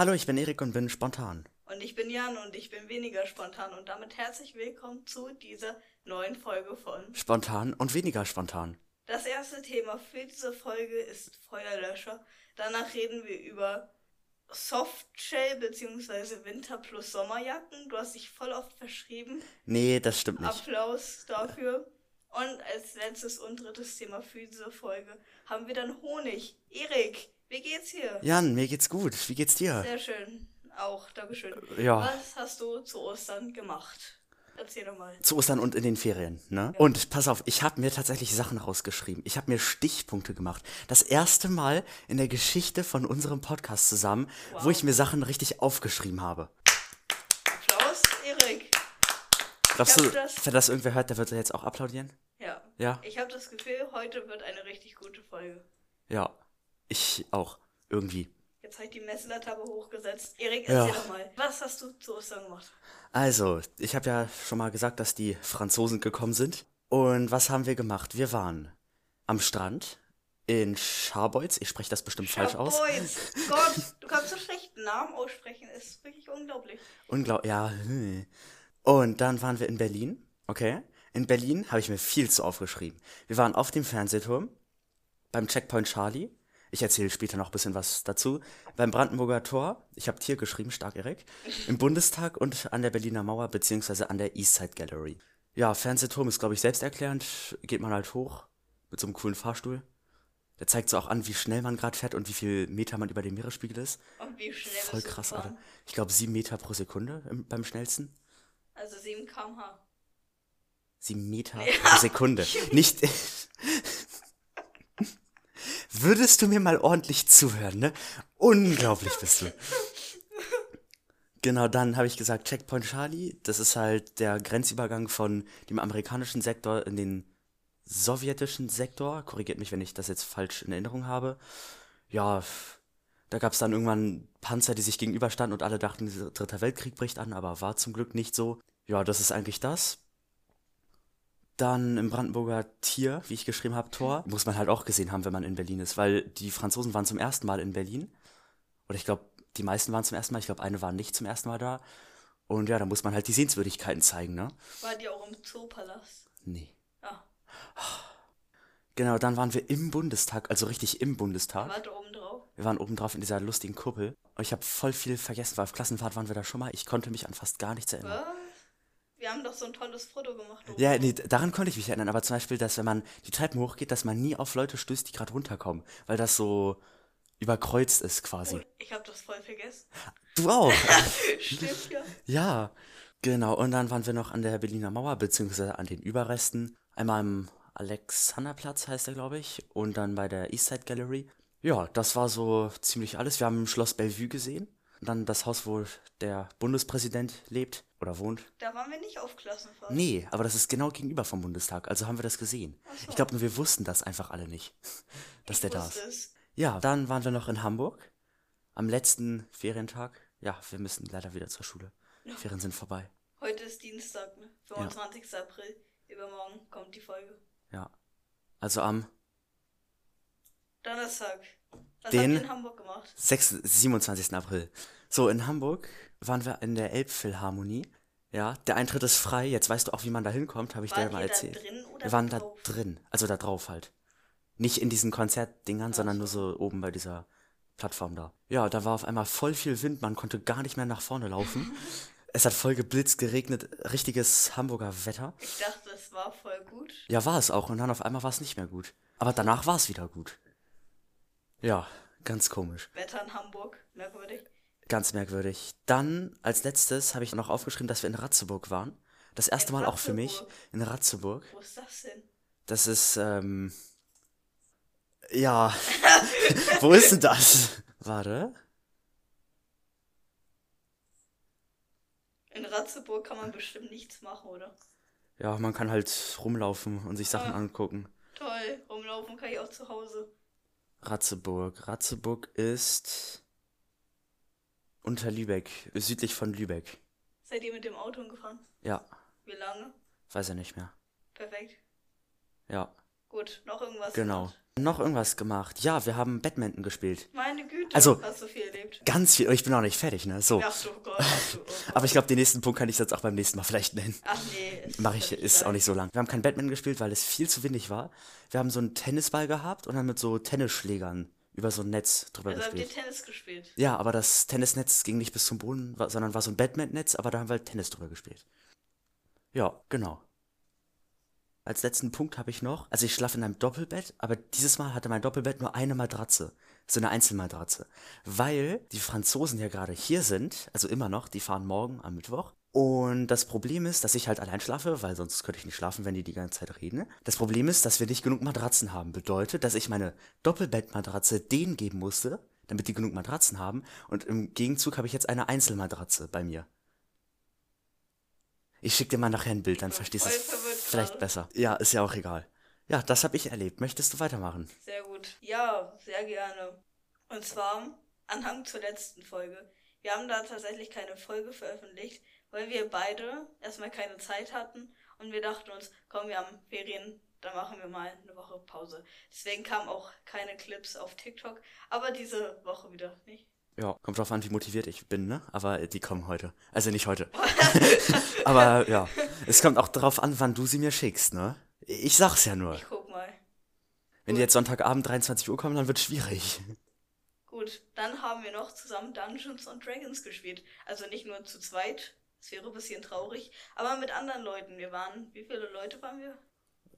Hallo, ich bin Erik und bin spontan. Und ich bin Jan und ich bin weniger spontan und damit herzlich willkommen zu dieser neuen Folge von Spontan und weniger spontan. Das erste Thema für diese Folge ist Feuerlöscher. Danach reden wir über Softshell bzw. Winter plus Sommerjacken. Du hast dich voll oft verschrieben. Nee, das stimmt nicht. Applaus dafür. Und als letztes und drittes Thema für diese Folge haben wir dann Honig. Erik, wie geht's hier? Jan, mir geht's gut. Wie geht's dir? Sehr schön. Auch, Dankeschön. Ja. Was hast du zu Ostern gemacht? Erzähl doch mal. Zu Ostern und in den Ferien, ne? Und pass auf, ich habe mir tatsächlich Sachen rausgeschrieben. Ich habe mir Stichpunkte gemacht. Das erste Mal in der Geschichte von unserem Podcast zusammen, Wow. wo ich mir Sachen richtig aufgeschrieben habe. Applaus, Erik. Glaubst du, das- wenn das irgendwer hört, der wird jetzt auch applaudieren? Ja. Ja? Ich habe das Gefühl, heute wird eine richtig gute Folge. Ja. Ich auch. Irgendwie. Jetzt habe ich die Messlatte hochgesetzt. Erik, Ja. erzähl doch mal. Was hast du zu Ostern gemacht? Also, ich habe ja schon mal gesagt, dass die Franzosen gekommen sind. Und was haben wir gemacht? Wir waren am Strand in Scharbeutz. Ich spreche das bestimmt falsch aus. Boys, Gott, du kannst so schlecht Namen aussprechen. Ist wirklich unglaublich. Unglaublich. Ja. Und dann waren wir in Berlin. Okay. In Berlin habe ich mir viel zu aufgeschrieben. Wir waren auf dem Fernsehturm, beim Checkpoint Charlie. Ich erzähle später noch ein bisschen was dazu. Beim Brandenburger Tor, ich habe Tier geschrieben, stark Erik. Im Bundestag und an der Berliner Mauer, beziehungsweise an der Eastside Gallery. Ja, Fernsehturm ist, glaube ich, selbsterklärend. Geht man halt hoch mit so einem coolen Fahrstuhl. Der zeigt so auch an, wie schnell man gerade fährt und wie viel Meter man über dem Meeresspiegel ist. Und wie schnell Voll krass? Alter. Ich glaube, sieben Meter pro Sekunde im, beim schnellsten. Also 7 km/h. Sieben Meter pro Sekunde. Nicht. Würdest du mir mal ordentlich zuhören, ne? Unglaublich bist du. Genau, dann habe ich gesagt Checkpoint Charlie. Das ist halt der Grenzübergang von dem amerikanischen Sektor in den sowjetischen Sektor. Korrigiert mich, wenn ich das jetzt falsch in Erinnerung habe. Ja, da gab es dann irgendwann Panzer, die sich gegenüberstanden und alle dachten, dieser dritter Weltkrieg bricht an, aber war zum Glück nicht so. Ja, das ist eigentlich das. Dann im Brandenburger Tier, wie ich geschrieben habe, Tor, muss man halt auch gesehen haben, wenn man in Berlin ist, weil die Franzosen waren zum ersten Mal in Berlin. Oder ich glaube, die meisten waren zum ersten Mal. Ich glaube, eine war nicht zum ersten Mal da. Und ja, da muss man halt die Sehenswürdigkeiten zeigen, ne? War die auch im Zoopalast? Nee. Ja. Genau, dann waren wir im Bundestag, also richtig im Bundestag. Warte oben drauf. Wir waren oben drauf in dieser lustigen Kuppel. Und ich habe voll viel vergessen, weil auf Klassenfahrt waren wir da schon mal. Ich konnte mich an fast gar nichts erinnern. Was? Wir haben doch so ein tolles Foto gemacht. oben Ja, nee, daran konnte ich mich erinnern, aber zum Beispiel, dass wenn man die Treppen hochgeht, dass man nie auf Leute stößt, die gerade runterkommen, weil das so überkreuzt ist quasi. Oh, ich habe das voll vergessen. Du auch. Stimmt ja. ja, genau. Und dann waren wir noch an der Berliner Mauer, beziehungsweise an den Überresten. Einmal am Alexanderplatz heißt er, glaube ich, und dann bei der Eastside Gallery. Ja, das war so ziemlich alles. Wir haben Schloss Bellevue gesehen. Und dann das Haus, wo der Bundespräsident lebt oder wohnt. Da waren wir nicht auf Klassenfahrt. Nee, aber das ist genau gegenüber vom Bundestag, also haben wir das gesehen. so. Ich glaube nur, wir wussten das einfach alle nicht, dass der da ist. es. Ja, dann waren wir noch in Hamburg am letzten Ferientag. Ja, wir müssen leider wieder zur Schule. Ferien sind vorbei. Heute ist Dienstag, ne? 25. April. Übermorgen kommt die Folge. Ja. Also am Donnerstag. Was Den- habt ihr in Hamburg gemacht? 6, 27. April. So, in Hamburg waren wir in der Elbphilharmonie. Ja, der Eintritt ist frei. Jetzt weißt du auch, wie man da hinkommt, habe ich dir Wart mal ihr da erzählt. drin oder wir waren da da drauf? drin, also da drauf halt. Nicht in diesen Konzertdingern, sondern nur so oben bei dieser Plattform da. Ja, da war auf einmal voll viel Wind, man konnte gar nicht mehr nach vorne laufen. es hat voll geblitzt, geregnet, richtiges Hamburger Wetter. Ich dachte, es war voll gut. Ja, war es auch und dann auf einmal war es nicht mehr gut. Aber danach war es wieder gut. Ja, ganz komisch. Wetter in Hamburg. Merkwürdig. Ganz merkwürdig. Dann, als letztes, habe ich noch aufgeschrieben, dass wir in Ratzeburg waren. Das erste In Mal auch für mich in Ratzeburg. Wo ist das denn? Das ist, ähm. Ja. Wo ist denn das? Warte. In Ratzeburg kann man bestimmt nichts machen, oder? Ja, man kann halt rumlaufen und sich Sachen Ah. angucken. Toll, rumlaufen kann ich auch zu Hause. Ratzeburg. Ratzeburg ist unter Lübeck, südlich von Lübeck. Seid ihr mit dem Auto gefahren? Ja, Wie lange? weiß er nicht mehr. Perfekt. Ja. Gut, noch irgendwas Genau. gemacht? Noch irgendwas gemacht. Ja, wir haben Badminton gespielt. Meine Güte, Also- hast du viel erlebt. Ganz viel. Ich bin noch nicht fertig, ne? So. Ach du Gott, ach du, oh Gott. Aber ich glaube, den nächsten Punkt kann ich jetzt auch beim nächsten Mal vielleicht nennen. Ach nee. ist Mache ich, ist auch nicht so lang. Wir haben kein Badminton gespielt, weil es viel zu windig war. Wir haben so einen Tennisball gehabt und dann mit so Tennisschlägern über so ein Netz drüber Also habt ihr gespielt. Tennis gespielt? Ja, aber das Tennisnetz ging nicht bis zum Boden, sondern war so ein Badmintonnetz, aber da haben wir halt Tennis drüber gespielt. Ja, genau. Als letzten Punkt habe ich noch, also ich schlafe in einem Doppelbett, aber dieses Mal hatte mein Doppelbett nur eine Matratze. So eine Einzelmatratze. Weil die Franzosen ja gerade hier sind, also immer noch, die fahren morgen am Mittwoch. Und das Problem ist, dass ich halt allein schlafe, weil sonst könnte ich nicht schlafen, wenn die die ganze Zeit reden. Das Problem ist, dass wir nicht genug Matratzen haben. Bedeutet, dass ich meine Doppelbettmatratze denen geben musste, damit die genug Matratzen haben. Und im Gegenzug habe ich jetzt eine Einzelmatratze bei mir. Ich schicke dir mal nachher ein Bild, dann verstehst du es vielleicht besser. Ja, ist ja auch egal. Ja, das habe ich erlebt. Möchtest du weitermachen? Sehr gut. Ja, sehr gerne. Und zwar Anhang zur letzten Folge. Wir haben da tatsächlich keine Folge veröffentlicht, weil wir beide erstmal keine Zeit hatten und wir dachten uns, komm, wir haben Ferien, dann machen wir mal eine Woche Pause. Deswegen kamen auch keine Clips auf TikTok, aber diese Woche wieder nicht. Ja, kommt drauf an, wie motiviert ich bin, ne? Aber die kommen heute. Also nicht heute. Aber ja, es kommt auch drauf an, wann du sie mir schickst, ne? Ich sag's ja nur. Ich guck mal. Wenn die jetzt Sonntagabend 23 Uhr kommen, dann wird's schwierig. Gut, dann haben wir noch zusammen Dungeons and Dragons gespielt. Also nicht nur zu zweit, das wäre ein bisschen traurig, aber mit anderen Leuten. Wir waren, wie viele Leute waren wir?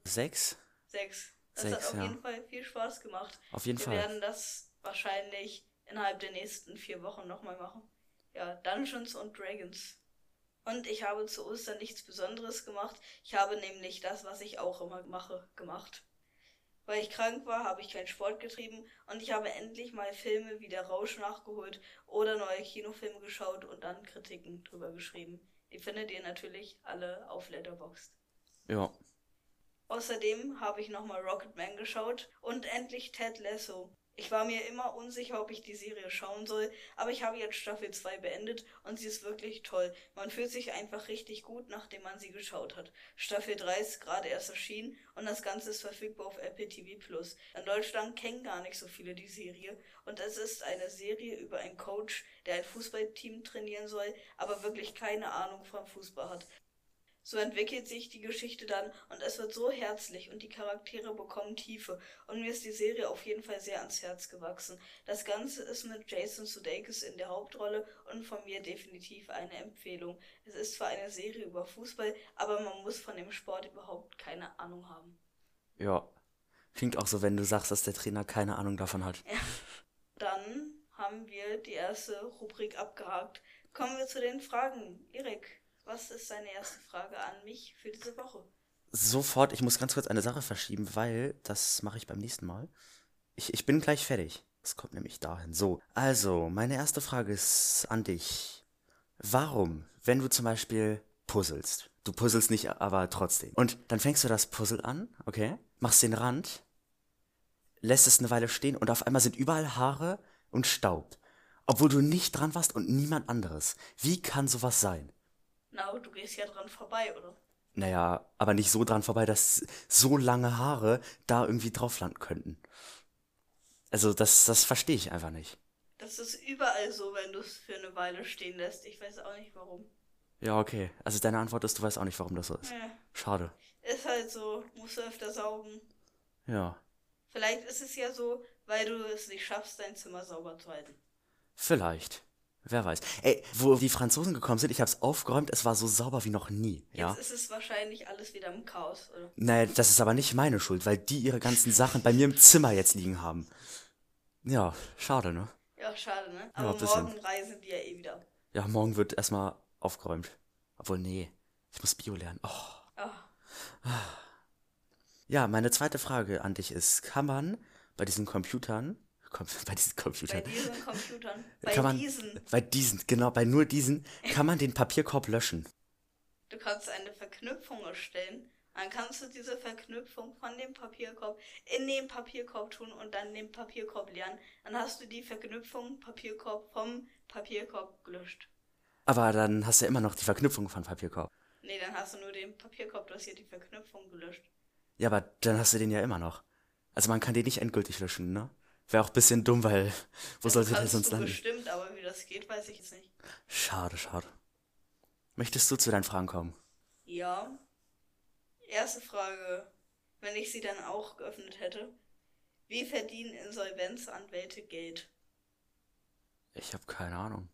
Sechs? Sechs. Das Sechs, hat auf ja. jeden Fall viel Spaß gemacht. Auf jeden wir Fall. werden das wahrscheinlich innerhalb der nächsten vier Wochen nochmal machen. Ja, Dungeons und Dragons. Und ich habe zu Ostern nichts Besonderes gemacht. Ich habe nämlich das, was ich auch immer mache, gemacht. Weil ich krank war, habe ich keinen Sport getrieben und ich habe endlich mal Filme wie Der Rausch nachgeholt oder neue Kinofilme geschaut und dann Kritiken drüber geschrieben. Die findet ihr natürlich alle auf Letterboxd. Ja. Außerdem habe ich nochmal Rocketman geschaut und endlich Ted Lasso. Ich war mir immer unsicher, ob ich die Serie schauen soll, aber ich habe jetzt Staffel 2 beendet und sie ist wirklich toll. Man fühlt sich einfach richtig gut, nachdem man sie geschaut hat. Staffel 3 ist gerade erst erschienen und das Ganze ist verfügbar auf Apple TV Plus. In Deutschland kennen gar nicht so viele die Serie und es ist eine Serie über einen Coach, der ein Fußballteam trainieren soll, aber wirklich keine Ahnung vom Fußball hat. So entwickelt sich die Geschichte dann und es wird so herzlich und die Charaktere bekommen Tiefe und mir ist die Serie auf jeden Fall sehr ans Herz gewachsen. Das Ganze ist mit Jason Sudeikis in der Hauptrolle und von mir definitiv eine Empfehlung. Es ist zwar eine Serie über Fußball, aber man muss von dem Sport überhaupt keine Ahnung haben. Ja. Klingt auch so, wenn du sagst, dass der Trainer keine Ahnung davon hat. Dann haben wir die erste Rubrik abgehakt. Kommen wir zu den Fragen. Erik, was ist deine erste Frage an mich für diese Woche? Sofort, ich muss ganz kurz eine Sache verschieben, weil das mache ich beim nächsten Mal. Ich, ich bin gleich fertig. Es kommt nämlich dahin. So, also, meine erste Frage ist an dich. Warum, wenn du zum Beispiel puzzelst, du puzzelst nicht, aber trotzdem, und dann fängst du das Puzzle an, okay, machst den Rand, lässt es eine Weile stehen und auf einmal sind überall Haare und Staub, obwohl du nicht dran warst und niemand anderes. Wie kann sowas sein? Na, du gehst ja dran vorbei, oder? Naja, aber nicht so dran vorbei, dass so lange Haare da irgendwie drauf landen könnten. Also, das, das verstehe ich einfach nicht. Das ist überall so, wenn du es für eine Weile stehen lässt. Ich weiß auch nicht warum. Ja, okay. Also deine Antwort ist, du weißt auch nicht, warum das so ist. Ja, Schade. ist halt so, musst du öfter saugen. Ja. Vielleicht ist es ja so, weil du es nicht schaffst, dein Zimmer sauber zu halten. Vielleicht. Wer weiß. Ey, wo die Franzosen gekommen sind, ich hab's aufgeräumt, es war so sauber wie noch nie. Ja. Jetzt ist es wahrscheinlich alles wieder im Chaos, oder? Naja, das ist aber nicht meine Schuld, weil die ihre ganzen Sachen bei mir im Zimmer jetzt liegen haben. Ja, schade, ne? Ja, schade, ne? Aber bisschen. morgen reisen die ja eh wieder. Ja, morgen wird erstmal aufgeräumt. Obwohl, nee. Ich muss Bio lernen. Oh. Ah, Ja, meine zweite Frage an dich ist, kann man bei diesen Computern, bei diesen bei Computern, diesen Computern. Bei kann man, diesen. bei diesen, genau, bei nur diesen, kann man den Papierkorb löschen? Du kannst eine Verknüpfung erstellen. Dann kannst du diese Verknüpfung von dem Papierkorb in den Papierkorb tun und dann den Papierkorb leeren. Dann hast du die Verknüpfung Papierkorb vom Papierkorb gelöscht. Aber dann hast du immer noch die Verknüpfung von Papierkorb. Nee, dann hast du nur den Papierkorb, du hast hier die Verknüpfung gelöscht. Ja, aber dann hast du den ja immer noch. Also man kann den nicht endgültig löschen, ne? Wäre auch ein bisschen dumm, weil wo Das sollte der sonst du landen? bestimmt, aber wie das geht, weiß ich jetzt nicht. Schade, schade. Möchtest du zu deinen Fragen kommen? Ja. Erste Frage, wenn ich sie dann auch geöffnet hätte. Wie verdienen Insolvenzanwälte Geld? Ich habe keine Ahnung.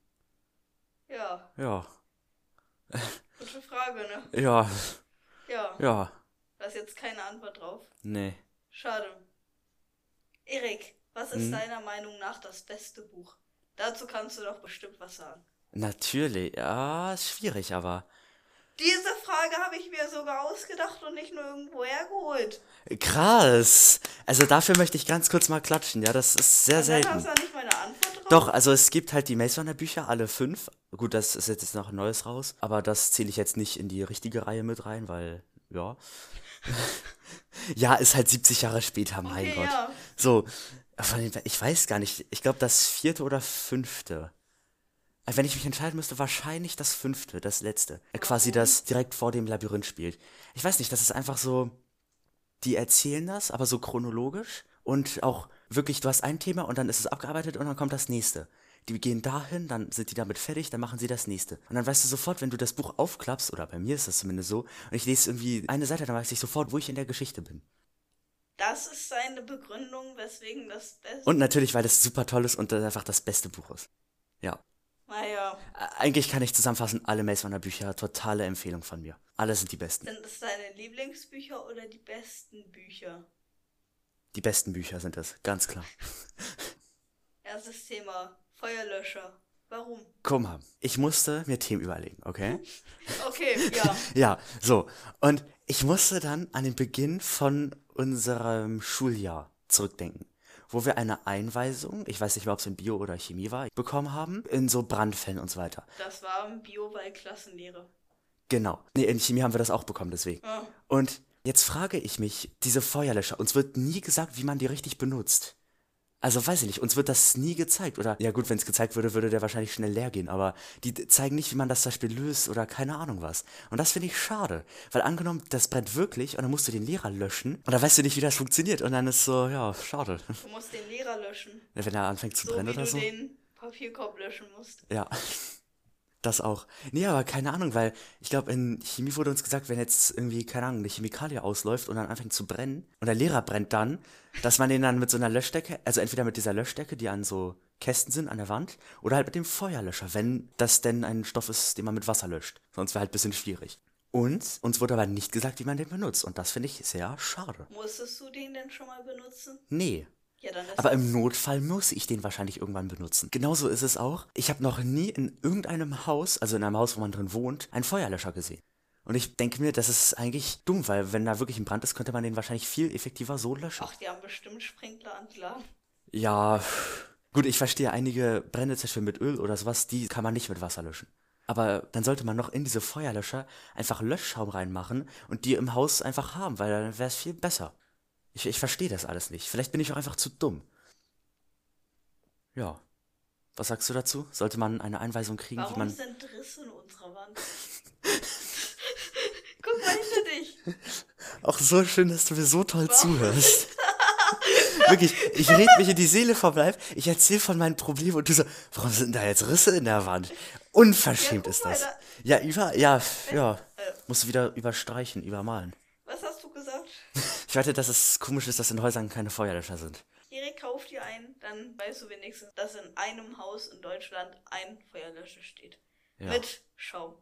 Ja, Ja, gute Frage, ne? ja, Ja, ja. da ist jetzt keine Antwort drauf. Nee. Schade. Erik, was ist Hm? deiner Meinung nach das beste Buch? Dazu kannst du doch bestimmt was sagen. Natürlich. Ja, ist schwierig, aber. Diese Frage habe ich mir sogar ausgedacht und nicht nur irgendwo hergeholt. Krass. Also dafür möchte ich ganz kurz mal klatschen. Ja, das ist sehr dann hast selten. du nicht meine Antwort drauf. Doch, also es gibt halt die Maze Runner Bücher, alle fünf. Gut, das ist jetzt noch ein neues raus, aber das zähle ich jetzt nicht in die richtige Reihe mit rein, weil, ja. ja, ist halt 70 Jahre später, mein Okay, Gott. ja. So, ich weiß gar nicht, ich glaube das vierte oder fünfte. Äh, Wenn ich mich entscheiden müsste, wahrscheinlich das fünfte, das letzte. Äh, Quasi das direkt vor dem Labyrinth spielt. Ich weiß nicht, das ist einfach so, die erzählen das, aber so chronologisch und auch wirklich, du hast ein Thema und dann ist es abgearbeitet und dann kommt das nächste. Die gehen dahin, dann sind die damit fertig, dann machen sie das nächste. Und dann weißt du sofort, wenn du das Buch aufklappst, oder bei mir ist das zumindest so, und ich lese irgendwie eine Seite, dann weiß ich sofort, wo ich in der Geschichte bin. Das ist seine Begründung, weswegen das Beste. Und natürlich, weil das super toll ist und das einfach das beste Buch ist. Ja. Naja, Eigentlich kann ich zusammenfassen, alle Maze Runner Bücher, totale Empfehlung von mir. Alle sind die besten. sind es deine Lieblingsbücher oder die besten Bücher? Die besten Bücher sind es, ganz klar. Erstes Thema: Feuerlöscher. Warum? Guck mal, ich musste mir Themen überlegen, okay? Okay, ja. Ja, so. Und ich musste dann an den Beginn von unserem Schuljahr zurückdenken, wo wir eine Einweisung, ich weiß nicht mehr, ob es in Bio oder Chemie war, bekommen haben, in so Brandfällen und so weiter. Das war im Bio bei Klassenlehre. Genau. Nee, in Chemie haben wir das auch bekommen, deswegen. Ja. Und jetzt frage ich mich, diese Feuerlöscher, uns wird nie gesagt, wie man die richtig benutzt. Also weiß ich nicht, uns wird das nie gezeigt. Oder ja gut, wenn es gezeigt würde, würde der wahrscheinlich schnell leer gehen. Aber die zeigen nicht, wie man das zum Beispiel löst oder keine Ahnung was. Und das finde ich schade. Weil angenommen, das brennt wirklich und dann musst du den Lehrer löschen und dann weißt du nicht, wie das funktioniert. Und dann ist so, ja, schade. Du musst den Lehrer löschen. Wenn er anfängt zu So brennen wie oder du so. den Papierkorb löschen musst. Ja. Das auch. Nee, aber keine Ahnung, weil ich glaube, in Chemie wurde uns gesagt, wenn jetzt irgendwie, keine Ahnung, eine Chemikalie ausläuft und dann anfängt zu brennen und der Lehrer brennt dann, dass man den dann mit so einer Löschdecke, also entweder mit dieser Löschdecke, die an so Kästen sind an der Wand, oder halt mit dem Feuerlöscher, wenn das denn ein Stoff ist, den man mit Wasser löscht. Sonst wäre halt ein bisschen schwierig. Und uns wurde aber nicht gesagt, wie man den benutzt. Und das finde ich sehr schade. Musstest du den denn schon mal benutzen? Nee. Ja, Aber im Notfall muss ich den wahrscheinlich irgendwann benutzen. Genauso ist es auch. Ich habe noch nie in irgendeinem Haus, also in einem Haus, wo man drin wohnt, einen Feuerlöscher gesehen. Und ich denke mir, das ist eigentlich dumm, weil wenn da wirklich ein Brand ist, könnte man den wahrscheinlich viel effektiver so löschen. Ach, die haben bestimmt Sprinkler angeladen. Ja, gut, ich verstehe einige Brände zum Beispiel mit Öl oder sowas, die kann man nicht mit Wasser löschen. Aber dann sollte man noch in diese Feuerlöscher einfach Löschschaum reinmachen und die im Haus einfach haben, weil dann wäre es viel besser. Ich, ich verstehe das alles nicht. Vielleicht bin ich auch einfach zu dumm. Ja. Was sagst du dazu? Sollte man eine Einweisung kriegen, wie Warum man. sind Risse in unserer Wand? Guck mal hinter dich. Auch so schön, dass du mir so toll zuhörst. Wirklich, ich rede mich in die Seele vom Leib, ich erzähle von meinen Problemen und du so, warum sind da jetzt Risse in der Wand? Unverschämt Ja, ist mal, das. da- Ja, über, ja, ja. Äh. Musst du wieder überstreichen, übermalen. Was hast du gesagt? Ich wette, dass es komisch ist, dass in Häusern keine Feuerlöscher sind. Erik, kauf dir einen, dann weißt du wenigstens, dass in einem Haus in Deutschland ein Feuerlöscher steht. Ja. Mit Schaum.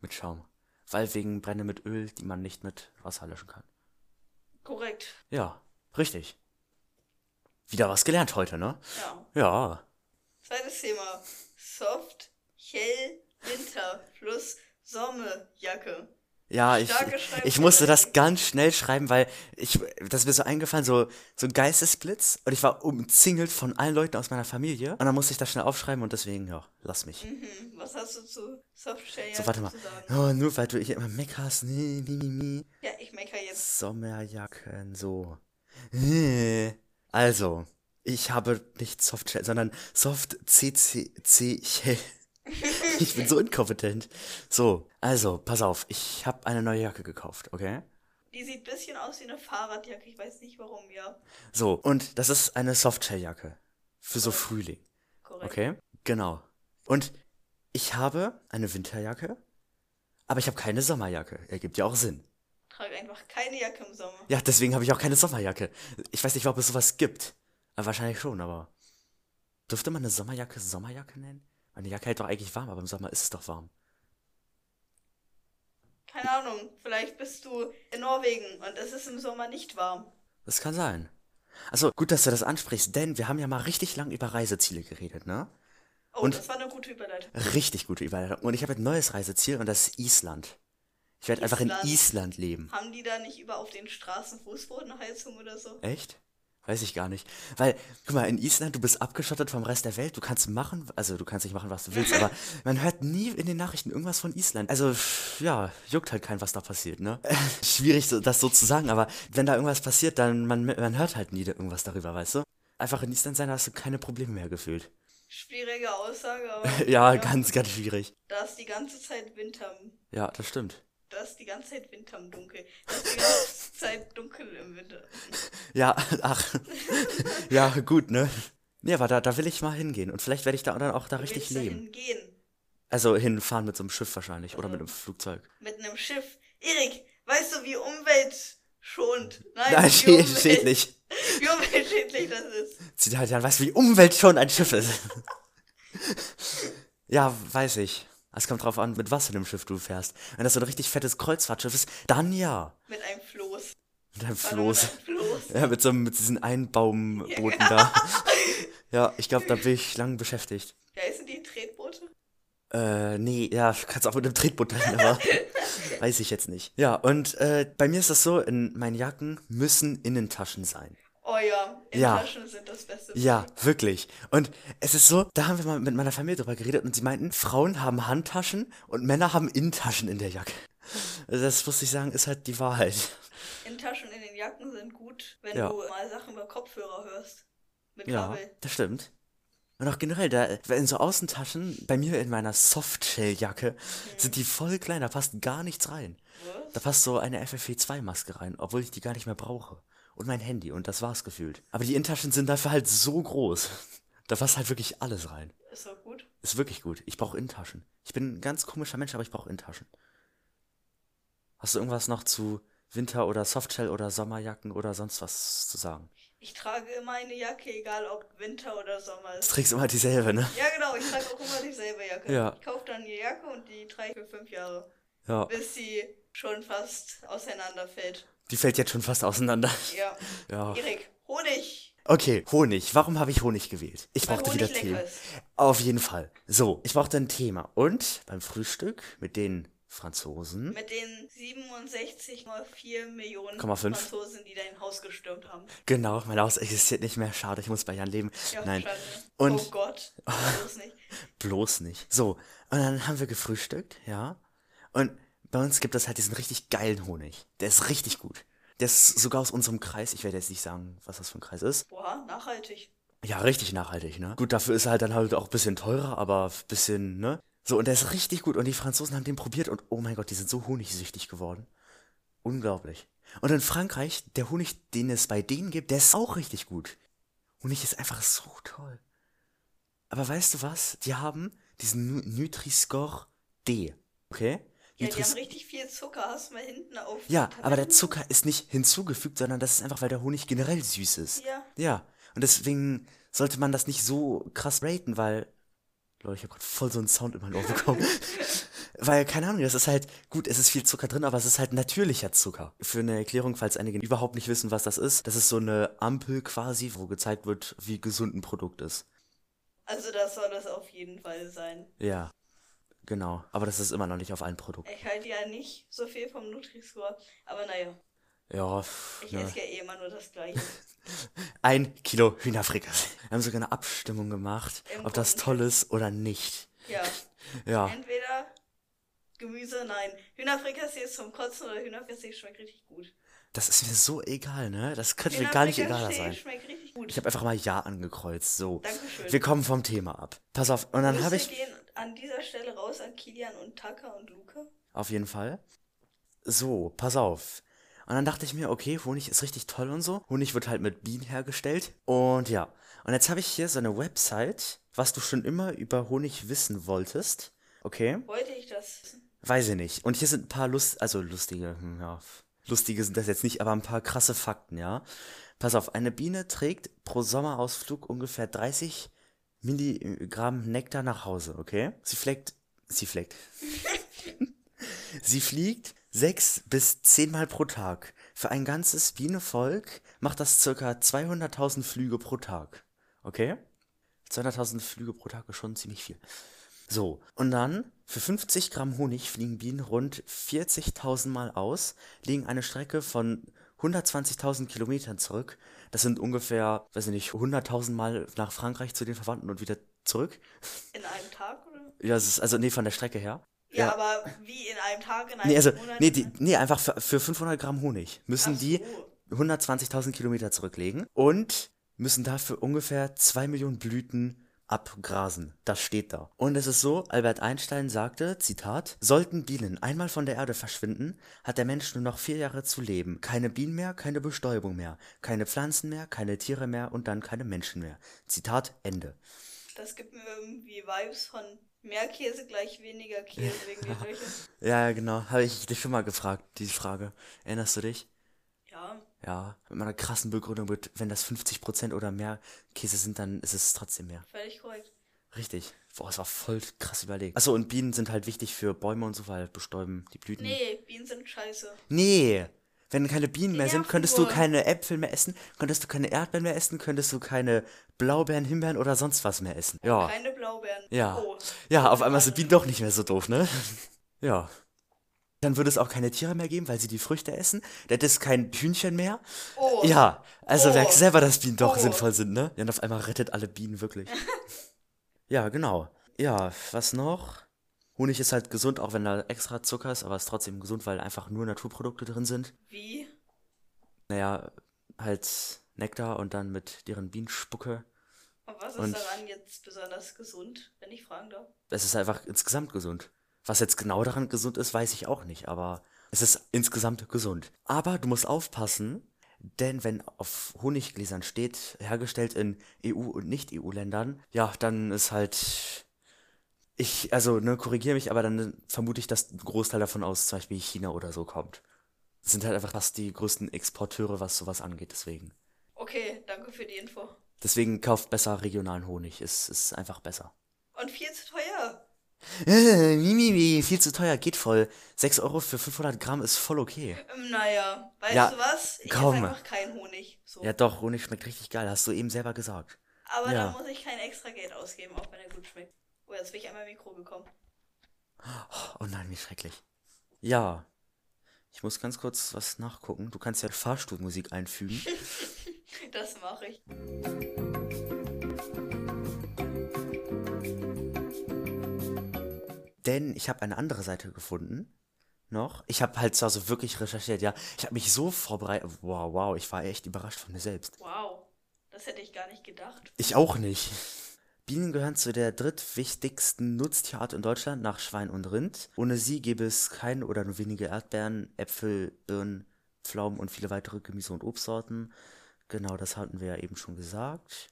Mit Schaum. Weil wegen Brände mit Öl, die man nicht mit Wasser löschen kann. Korrekt. Ja, richtig. Wieder was gelernt heute, ne? Ja. Ja. Zweites Thema. Soft, Hell, Winter plus Sommerjacke. Ja, ich, ich musste das ganz schnell schreiben, weil ich, das ist mir so eingefallen, so, so ein Geistesblitz und ich war umzingelt von allen Leuten aus meiner Familie und dann musste ich das schnell aufschreiben und deswegen, ja, lass mich. Hm, was hast du zu Softshell So, warte mal. Oh, nur weil du hier immer meckerst, nee, mi, mi, mi. Ja, ich mecker jetzt. Sommerjacken, so. Äh, Also, ich habe nicht Softshell, sondern Soft CCC Shell. Ich bin so inkompetent. So, also, pass auf, ich habe eine neue Jacke gekauft, okay? Die sieht ein bisschen aus wie eine Fahrradjacke. Ich weiß nicht warum, ja. So, und das ist eine Softshelljacke. Für so Korrekt. Frühling. Korrekt. Okay? Genau. Und ich habe eine Winterjacke, aber ich habe keine Sommerjacke. Ergibt ja auch Sinn. Trage einfach keine Jacke im Sommer. Ja, deswegen habe ich auch keine Sommerjacke. Ich weiß nicht, ob es sowas gibt. Wahrscheinlich schon, aber. Dürfte man eine Sommerjacke Sommerjacke nennen? Meine Jacke hält doch eigentlich warm, aber im Sommer ist es doch warm. Keine Ahnung, vielleicht bist du in Norwegen und es ist im Sommer nicht warm. Das kann sein. Also gut, dass du das ansprichst, denn wir haben ja mal richtig lang über Reiseziele geredet, ne? Oh, Und- das war eine gute Überleitung. Richtig gute Überleitung. Und ich habe ein neues Reiseziel und das ist Island. Ich werde einfach in Island. Island leben. Haben die da nicht über auf den Straßen Fußbodenheizung oder so? Echt? Weiß ich gar nicht. Weil, guck mal, in Island, du bist abgeschottet vom Rest der Welt. Du kannst machen, also du kannst nicht machen, was du willst, aber man hört nie in den Nachrichten irgendwas von Island. Also, ja, juckt halt kein, was da passiert, ne? Schwierig, so- das so zu sagen, aber wenn da irgendwas passiert, dann, man, man hört halt nie irgendwas darüber, weißt du? Einfach in Island sein, da hast du keine Probleme mehr gefühlt. Schwierige Aussage, aber. Ja, ganz, ganz schwierig. Da ist die ganze Zeit Winter. Ja, das stimmt. Da ist die ganze Zeit Winter im Dunkel. Da ist die ganze Zeit dunkel im Winter. Ja, ach. ja, gut, ne? Nee, aber da, da will ich mal hingehen. Und vielleicht werde ich da dann auch da Du richtig willst leben. dahin gehen. Also hinfahren mit so einem Schiff wahrscheinlich oder mit einem Flugzeug. Mit einem Schiff. Erik, weißt du, wie umweltschonend? Nein, Nein, wie, Umwelt, schädlich. wie umweltschädlich das ist. Zitat Jan, weißt du, wie Umwelt schon ein Schiff ist? ja, weiß ich. Es kommt drauf an, mit was für einem Schiff du fährst. Wenn das so ein richtig fettes Kreuzfahrtschiff ist, dann ja. Mit einem Floß. Mit einem Floß. Mit einem Floß. Ja, mit so einem, mit diesen Einbaumbooten da. Ja, ich glaube, da bin ich lang beschäftigt. Wie heißen die Tretboote? Äh, nee, ja, kannst auch mit einem Tretboot dahin, aber weiß ich jetzt nicht. Ja, und äh, bei mir ist das so, in meinen Jacken müssen Innentaschen sein. Oh ja, Ja. Innentaschen sind das Beste. Ja, wirklich. Und es ist so, da haben wir mal mit meiner Familie drüber geredet und sie meinten, Frauen haben Handtaschen und Männer haben Innentaschen in der Jacke. Das muss ich sagen, ist halt die Wahrheit. Innentaschen in den Jacken sind gut, wenn Ja. du mal Sachen über Kopfhörer hörst. Mit Ja, Kabel. das stimmt. Und auch generell, da, in so Außentaschen, bei mir in meiner Softshell-Jacke, sind die voll klein, da passt gar nichts rein. Was? Da passt so eine FFP2-Maske rein, obwohl ich die gar nicht mehr brauche. Und mein Handy, und das war's gefühlt. Aber die Innentaschen sind dafür halt so groß. Da passt halt wirklich alles rein. Ist doch gut. Ist wirklich gut. Ich brauche Innentaschen. Ich bin ein ganz komischer Mensch, aber ich brauche Innentaschen. Hast du irgendwas noch zu Winter- oder Softshell- oder Sommerjacken oder sonst was zu sagen? Ich trage immer eine Jacke, egal ob Winter oder Sommer Du ist. trägst immer dieselbe, ne? Ja, genau, ich trage auch immer dieselbe Jacke. Ja. Ich kaufe dann die Jacke und die trage ich für fünf Jahre. Ja. Bis sie schon fast auseinanderfällt. Die fällt jetzt schon fast auseinander. Ja. Ja. Erik, Honig. Okay, Honig. Warum habe ich Honig gewählt? Ich Weil brauchte wieder Themen. ist. Auf jeden Fall. So, ich brauchte ein Thema. Und beim Frühstück mit den Franzosen. Mit den 67,4 Millionen 0,5. Franzosen, die dein Haus gestürmt haben. Genau, mein Haus existiert nicht mehr. Schade, ich muss bei Jan leben. Ja, Nein, Schande. Und- oh Gott. Bloß nicht. bloß nicht. So, und dann haben wir gefrühstückt, ja. Und bei uns gibt es halt diesen richtig geilen Honig. Der ist richtig gut. Der ist sogar aus unserem Kreis. Ich werde jetzt nicht sagen, was das für ein Kreis ist. Boah, nachhaltig. Ja, richtig nachhaltig, ne? Gut, dafür ist er halt dann halt auch ein bisschen teurer, aber ein bisschen, ne? So, und der ist richtig gut. Und die Franzosen haben den probiert und oh mein Gott, die sind so honigsüchtig geworden. Unglaublich. Und in Frankreich, der Honig, den es bei denen gibt, der ist auch richtig gut. Honig ist einfach so toll. Aber weißt du was? Die haben diesen Nu- Nutri-Score D. Okay? Ja, die haben richtig viel Zucker. Hast du mal hinten auf. ja, aber der? Zucker ist nicht hinzugefügt, sondern das ist einfach, weil der Honig generell süß ist. Ja. Ja, und deswegen sollte man das nicht so krass raten, weil. Leute, ich habe gerade voll so einen Sound in mein Ohr bekommen. weil, keine Ahnung, das ist halt, gut, es ist viel Zucker drin, aber es ist halt natürlicher Zucker. Für eine Erklärung, falls einige überhaupt nicht wissen, was das ist, das ist so eine Ampel quasi, wo gezeigt wird, wie gesund ein Produkt ist. Also, das soll das auf jeden Fall sein. Ja, genau. Aber das ist immer noch nicht auf allen Produkten. Ich halte ja nicht so viel vom Nutri-Score. Aber naja, Ja, pff, ich ne. esse ja eh immer nur das Gleiche. Ein Kilo Hühnerfrikassee. Wir haben sogar eine Abstimmung gemacht, Im ob das Gruppenchat. toll ist oder nicht. Ja. Ja. Entweder Gemüse, nein. Hühnerfrikassee ist zum Kotzen oder Hühnerfrikassee schmeckt richtig gut. Das ist mir so egal, ne? Das könnte mir gar nicht egaler Hühnerfrikassee sein. schmeckt richtig gut. Ich habe einfach mal Ja angekreuzt. So. Dankeschön. Wir kommen vom Thema ab. Pass auf. Und dann habe ich. gehen an dieser Stelle raus an Kilian und Tucker und Luca. Auf jeden Fall. So, pass auf. Und dann dachte ich mir, okay, Honig ist richtig toll und so. Honig wird halt mit Bienen hergestellt. Und ja. Und jetzt habe ich hier so eine Website, was du schon immer über Honig wissen wolltest. Okay? Wollte ich das? Weiß ich nicht. Und hier sind ein paar Lust, also lustige, hm, ja, lustige sind das jetzt nicht, aber ein paar krasse Fakten, ja. Pass auf, eine Biene trägt pro Sommerausflug ungefähr 30 Milligramm Nektar nach Hause, okay? Sie fleckt, sie fleckt. sie fliegt sechs bis zehnmal pro Tag. Für ein ganzes Bienenvolk macht das circa 200.000 Flüge pro Tag, okay? 200.000 Flüge pro Tag ist schon ziemlich viel. So, und dann für 50 Gramm Honig fliegen Bienen rund 40.000 Mal aus, legen eine Strecke von 120.000 Kilometern zurück. Das sind ungefähr, weiß ich nicht, 100.000 Mal nach Frankreich zu den Verwandten und wieder zurück. In einem Tag, oder? Ja, das ist, also nee, von der Strecke her. Ja, ja. aber wie in einem Tag, in einem nee, also, Monat? Nee, die, nee, einfach für, für 500 Gramm Honig müssen Ach die so. 120.000 Kilometer zurücklegen und müssen dafür ungefähr 2 Millionen Blüten abgrasen. Das steht da. Und es ist so, Albert Einstein sagte, Zitat, sollten Bienen einmal von der Erde verschwinden, hat der Mensch nur noch vier Jahre zu leben. Keine Bienen mehr, keine Bestäubung mehr, keine Pflanzen mehr, keine Tiere mehr und dann keine Menschen mehr. Zitat Ende. Das gibt mir irgendwie Vibes von mehr Käse gleich weniger Käse wegen der Löcher. Ja, genau. Habe ich dich schon mal gefragt, diese Frage. Erinnerst du dich? Ja. Ja, mit meiner krassen Begründung wird, wenn das 50% oder mehr Käse sind, dann ist es trotzdem mehr. Völlig korrekt. Richtig. Boah, es war voll krass überlegt. Achso, und Bienen sind halt wichtig für Bäume und so, weil bestäuben die Blüten. Nee, Bienen sind scheiße. Nee. Wenn keine Bienen Die mehr sind, könntest du keine Äpfel mehr essen, könntest du keine Erdbeeren mehr essen, könntest du keine Blaubeeren, Himbeeren oder sonst was mehr essen. Ja. Keine Blaubeeren. Ja. Oh. Ja, auf einmal sind Bienen doch nicht mehr so doof, ne? Ja. Dann würde es auch keine Tiere mehr geben, weil sie die Früchte essen. Dann hätte es kein Hühnchen mehr. Oh. Ja, also Oh. merkst selber, dass Bienen doch Oh. sinnvoll sind, ne? Ja, und auf einmal rettet alle Bienen wirklich. ja, genau. Ja, was noch? Honig ist halt gesund, auch wenn da extra Zucker ist, aber ist trotzdem gesund, weil einfach nur Naturprodukte drin sind. Wie? Naja, halt Nektar und dann mit deren Bienenspucke. Und was ist Und- daran jetzt besonders gesund, wenn ich fragen darf? Es ist einfach insgesamt gesund. Was jetzt genau daran gesund ist, weiß ich auch nicht, aber es ist insgesamt gesund. Aber du musst aufpassen, denn wenn auf Honiggläsern steht, hergestellt in EU- und Nicht-EU-Ländern, ja, dann ist halt. Ich, also, ne, korrigiere mich, aber dann vermute ich, dass ein Großteil davon aus zum Beispiel China oder so kommt. Das sind halt einfach fast die größten Exporteure, was sowas angeht, deswegen. Okay, danke für die Info. Deswegen kauft besser regionalen Honig. Es ist einfach besser. Und viel zu teuer. Äh, Mimimi, viel zu teuer, geht voll. 6 Euro für 500 Gramm ist voll okay. Ähm, naja, weißt Ja, du was? Ich komm. esse einfach keinen Honig. So. Ja doch, Honig schmeckt richtig geil, hast du eben selber gesagt. Aber ja. dann muss ich kein extra Geld ausgeben, auch wenn er gut schmeckt. Oh, jetzt bin ich einmal Mikro gekommen. Oh nein, wie schrecklich. Ja. Ich muss ganz kurz was nachgucken. Du kannst ja Fahrstuhlmusik einfügen. Das mache ich. Denn ich habe eine andere Seite gefunden. Noch. Ich habe halt zwar so wirklich recherchiert, ja. Ich habe mich so vorbereitet. Wow, wow, ich war echt überrascht von mir selbst. Wow, das hätte ich gar nicht gedacht. Ich auch nicht. Bienen gehören zu der drittwichtigsten Nutztierart in Deutschland nach Schwein und Rind. Ohne sie gäbe es keine oder nur wenige Erdbeeren, Äpfel, Birnen, Pflaumen und viele weitere Gemüse- und Obstsorten. Genau, das hatten wir ja eben schon gesagt.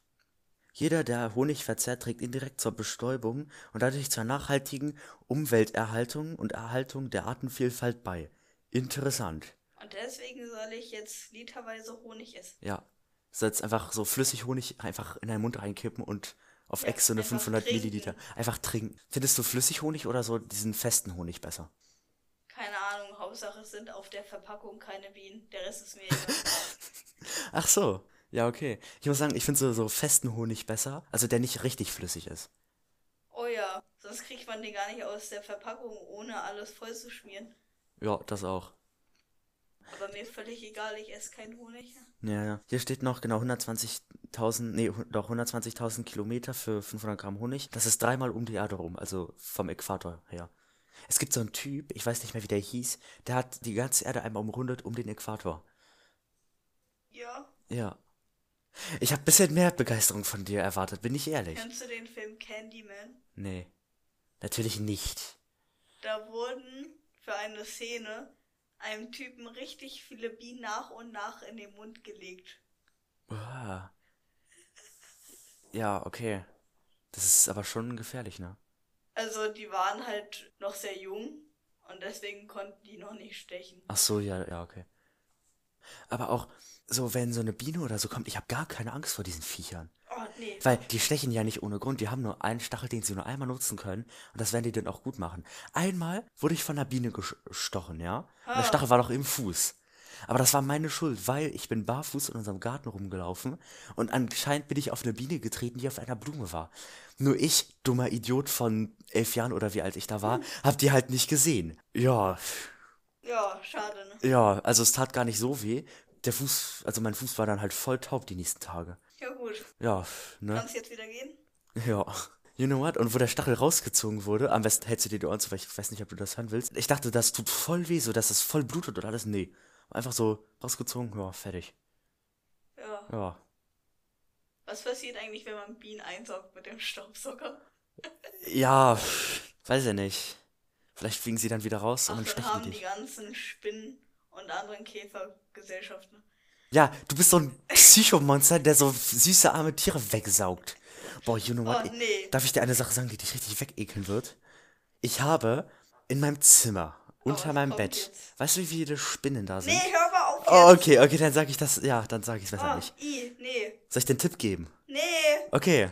Jeder, der Honig verzehrt, trägt indirekt zur Bestäubung und dadurch zur nachhaltigen Umwelterhaltung und Erhaltung der Artenvielfalt bei. Interessant. Und deswegen soll ich jetzt literweise Honig essen. Ja. Sollst einfach so flüssig Honig einfach in deinen Mund reinkippen und auf Ja, Ex so eine einfach 500 trinken. Milliliter. Einfach trinken. Findest du flüssig Honig oder so diesen festen Honig besser? Keine Ahnung, Hauptsache es sind auf der Verpackung keine Bienen. Der Rest ist mir egal. Ach so. Ja, okay. Ich muss sagen, ich finde so, so festen Honig besser. Also der nicht richtig flüssig ist. oh ja, sonst kriegt man den gar nicht aus der Verpackung, ohne alles voll zu schmieren. Ja, das auch. Aber mir völlig egal, ich esse keinen Honig. Ja, ja. Hier steht noch genau 120.000, nee, doch 120.000 Kilometer für 500 Gramm Honig. Das ist dreimal um die Erde rum, also vom Äquator her. Es gibt so einen Typ, ich weiß nicht mehr, wie der hieß, der hat die ganze Erde einmal umrundet um den Äquator. Ja, Ja. Ich habe bisschen mehr Begeisterung von dir erwartet, bin ich ehrlich. kennst du den Film Candyman? Nee. Natürlich nicht. Da wurden für eine Szene einem Typen richtig viele Bienen nach und nach in den Mund gelegt. Uah. Ja, okay. Das ist aber schon gefährlich, ne? Also die waren halt noch sehr jung und deswegen konnten die noch nicht stechen. Ach so, ja, ja, okay. Aber auch so, wenn so eine Biene oder so kommt, ich habe gar keine Angst vor diesen Viechern. Oh, nee. Weil die stechen ja nicht ohne Grund. Die haben nur einen Stachel, den sie nur einmal nutzen können. Und das werden die dann auch gut machen. Einmal wurde ich von einer Biene gestochen, ja? Und der Ah. Stachel war noch im Fuß. Aber das war meine Schuld, weil ich bin barfuß in unserem Garten rumgelaufen und anscheinend bin ich auf eine Biene getreten, die auf einer Blume war. Nur ich, dummer Idiot von elf Jahren oder wie alt ich da war, hab die halt nicht gesehen. Ja, Ja, schade, ne? ja, also es tat gar nicht so weh. Der Fuß, also mein Fuß war dann halt voll taub die nächsten Tage. Ja, gut. Ja, ne? Kannst jetzt wieder gehen? Ja. You know what? Und wo der Stachel rausgezogen wurde, am besten hältst du dir die Ohren zu, weil ich weiß nicht, ob du das hören willst. Ich dachte, das tut voll weh, so dass es voll blutet oder alles. Nee. Einfach so rausgezogen, ja, fertig. Ja. Ja. Was passiert eigentlich, wenn man Bienen einsaugt mit dem Staubsauger? Ja, weiß ich nicht. Vielleicht fliegen sie dann wieder raus und Ach, dann dann stechen haben die die dich. ganzen Spinnen und anderen Käfergesellschaften. Ja, du bist so ein Psychomonster, der so süße arme Tiere wegsaugt. Boah, you know what? Oh, nee. Darf ich dir eine Sache sagen, die dich richtig wegekeln wird? Ich habe in meinem Zimmer, unter was meinem Bett, jetzt? weißt du, wie viele Spinnen da sind? Nee, hör mal auf jetzt. Oh, okay, okay, dann sag ich das. Ja, dann sag ich es besser Oh, nicht. i, nee. Soll ich den Tipp geben? Nee. Okay.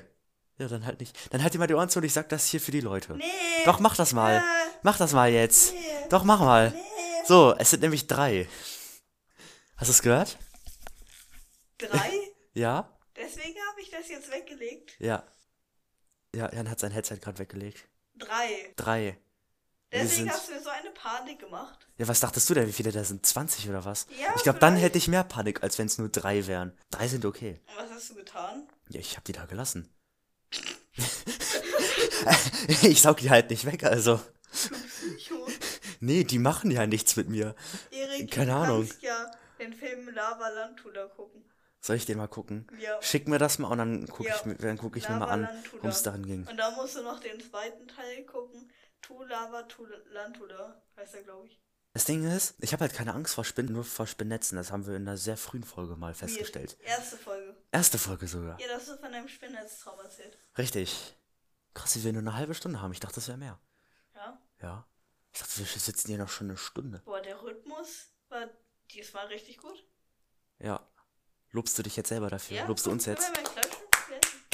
Ja, dann halt nicht. Dann halt dir mal die Ohren zu und ich sag das hier für die Leute. Nee. Doch, mach das mal. Mach das mal jetzt. Nee. Doch, mach mal. Nee. So, es sind nämlich drei. Hast du es gehört? Drei? Ja? Deswegen habe ich das jetzt weggelegt. Ja. Ja, Jan hat sein Headset gerade weggelegt. Drei. Drei. Deswegen hast du mir so eine Panik gemacht. Ja, was dachtest du denn, wie viele da sind? 20 oder was? Ja, ich glaube, dann hätte ich mehr Panik, als wenn es nur drei wären. Drei sind okay. Und was hast du getan? Ja, ich hab die da gelassen. ich saug die halt nicht weg, also. Nee, die machen ja nichts mit mir. Erik, Keine du Ahnung. kannst ja den Film Lava Lantula gucken. Soll ich den mal gucken? Ja. Schick mir das mal und dann gucke Ja. ich, mir- dann guck ich mir mal an, worum es darin ging. Und da musst du noch den zweiten Teil gucken. Tu Lava Tu Lantula, heißt er, glaube ich. Das Ding ist, ich habe halt keine Angst vor Spinnen, nur vor Spinnnetzen. Das haben wir in einer sehr frühen Folge mal festgestellt. Erste Folge. Erste Folge sogar. Ja, das du von deinem Spinnnetztraum erzählt. Richtig. Krass, wie wir nur eine halbe Stunde haben. Ich dachte, das wäre mehr. Ja. Ja. Ich dachte, wir sitzen hier noch schon eine Stunde. Boah, der Rhythmus war diesmal richtig gut. Ja. Lobst du dich jetzt selber dafür? Ja, Lobst du uns jetzt?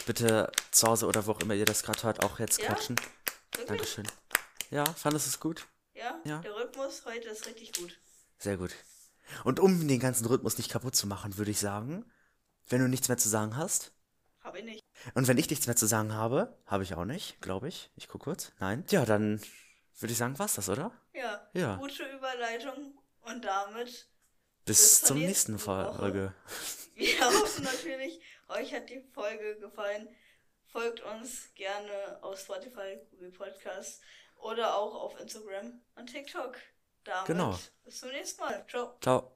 Bitte zu Hause oder wo auch immer ihr das gerade hört, auch jetzt Ja? klatschen. Wirklich? Dankeschön. Ja, fandest du es gut? Ja? Ja. Der Rhythmus heute ist richtig gut. Sehr gut. Und um den ganzen Rhythmus nicht kaputt zu machen, würde ich sagen, wenn du nichts mehr zu sagen hast, Hab ich nicht. und wenn ich nichts mehr zu sagen habe, habe ich auch nicht, glaube ich. Ich gucke kurz. Nein. Ja, dann würde ich sagen, war's das, oder? Ja. Ja. Gute Überleitung. Und damit, Bis, Bis zur zum nächsten. Folge. wir hoffen natürlich, euch hat die Folge gefallen. Folgt uns gerne auf Spotify, Google Podcasts oder auch auf Instagram und TikTok. Damit Genau. bis zum nächsten Mal. Ciao. Ciao.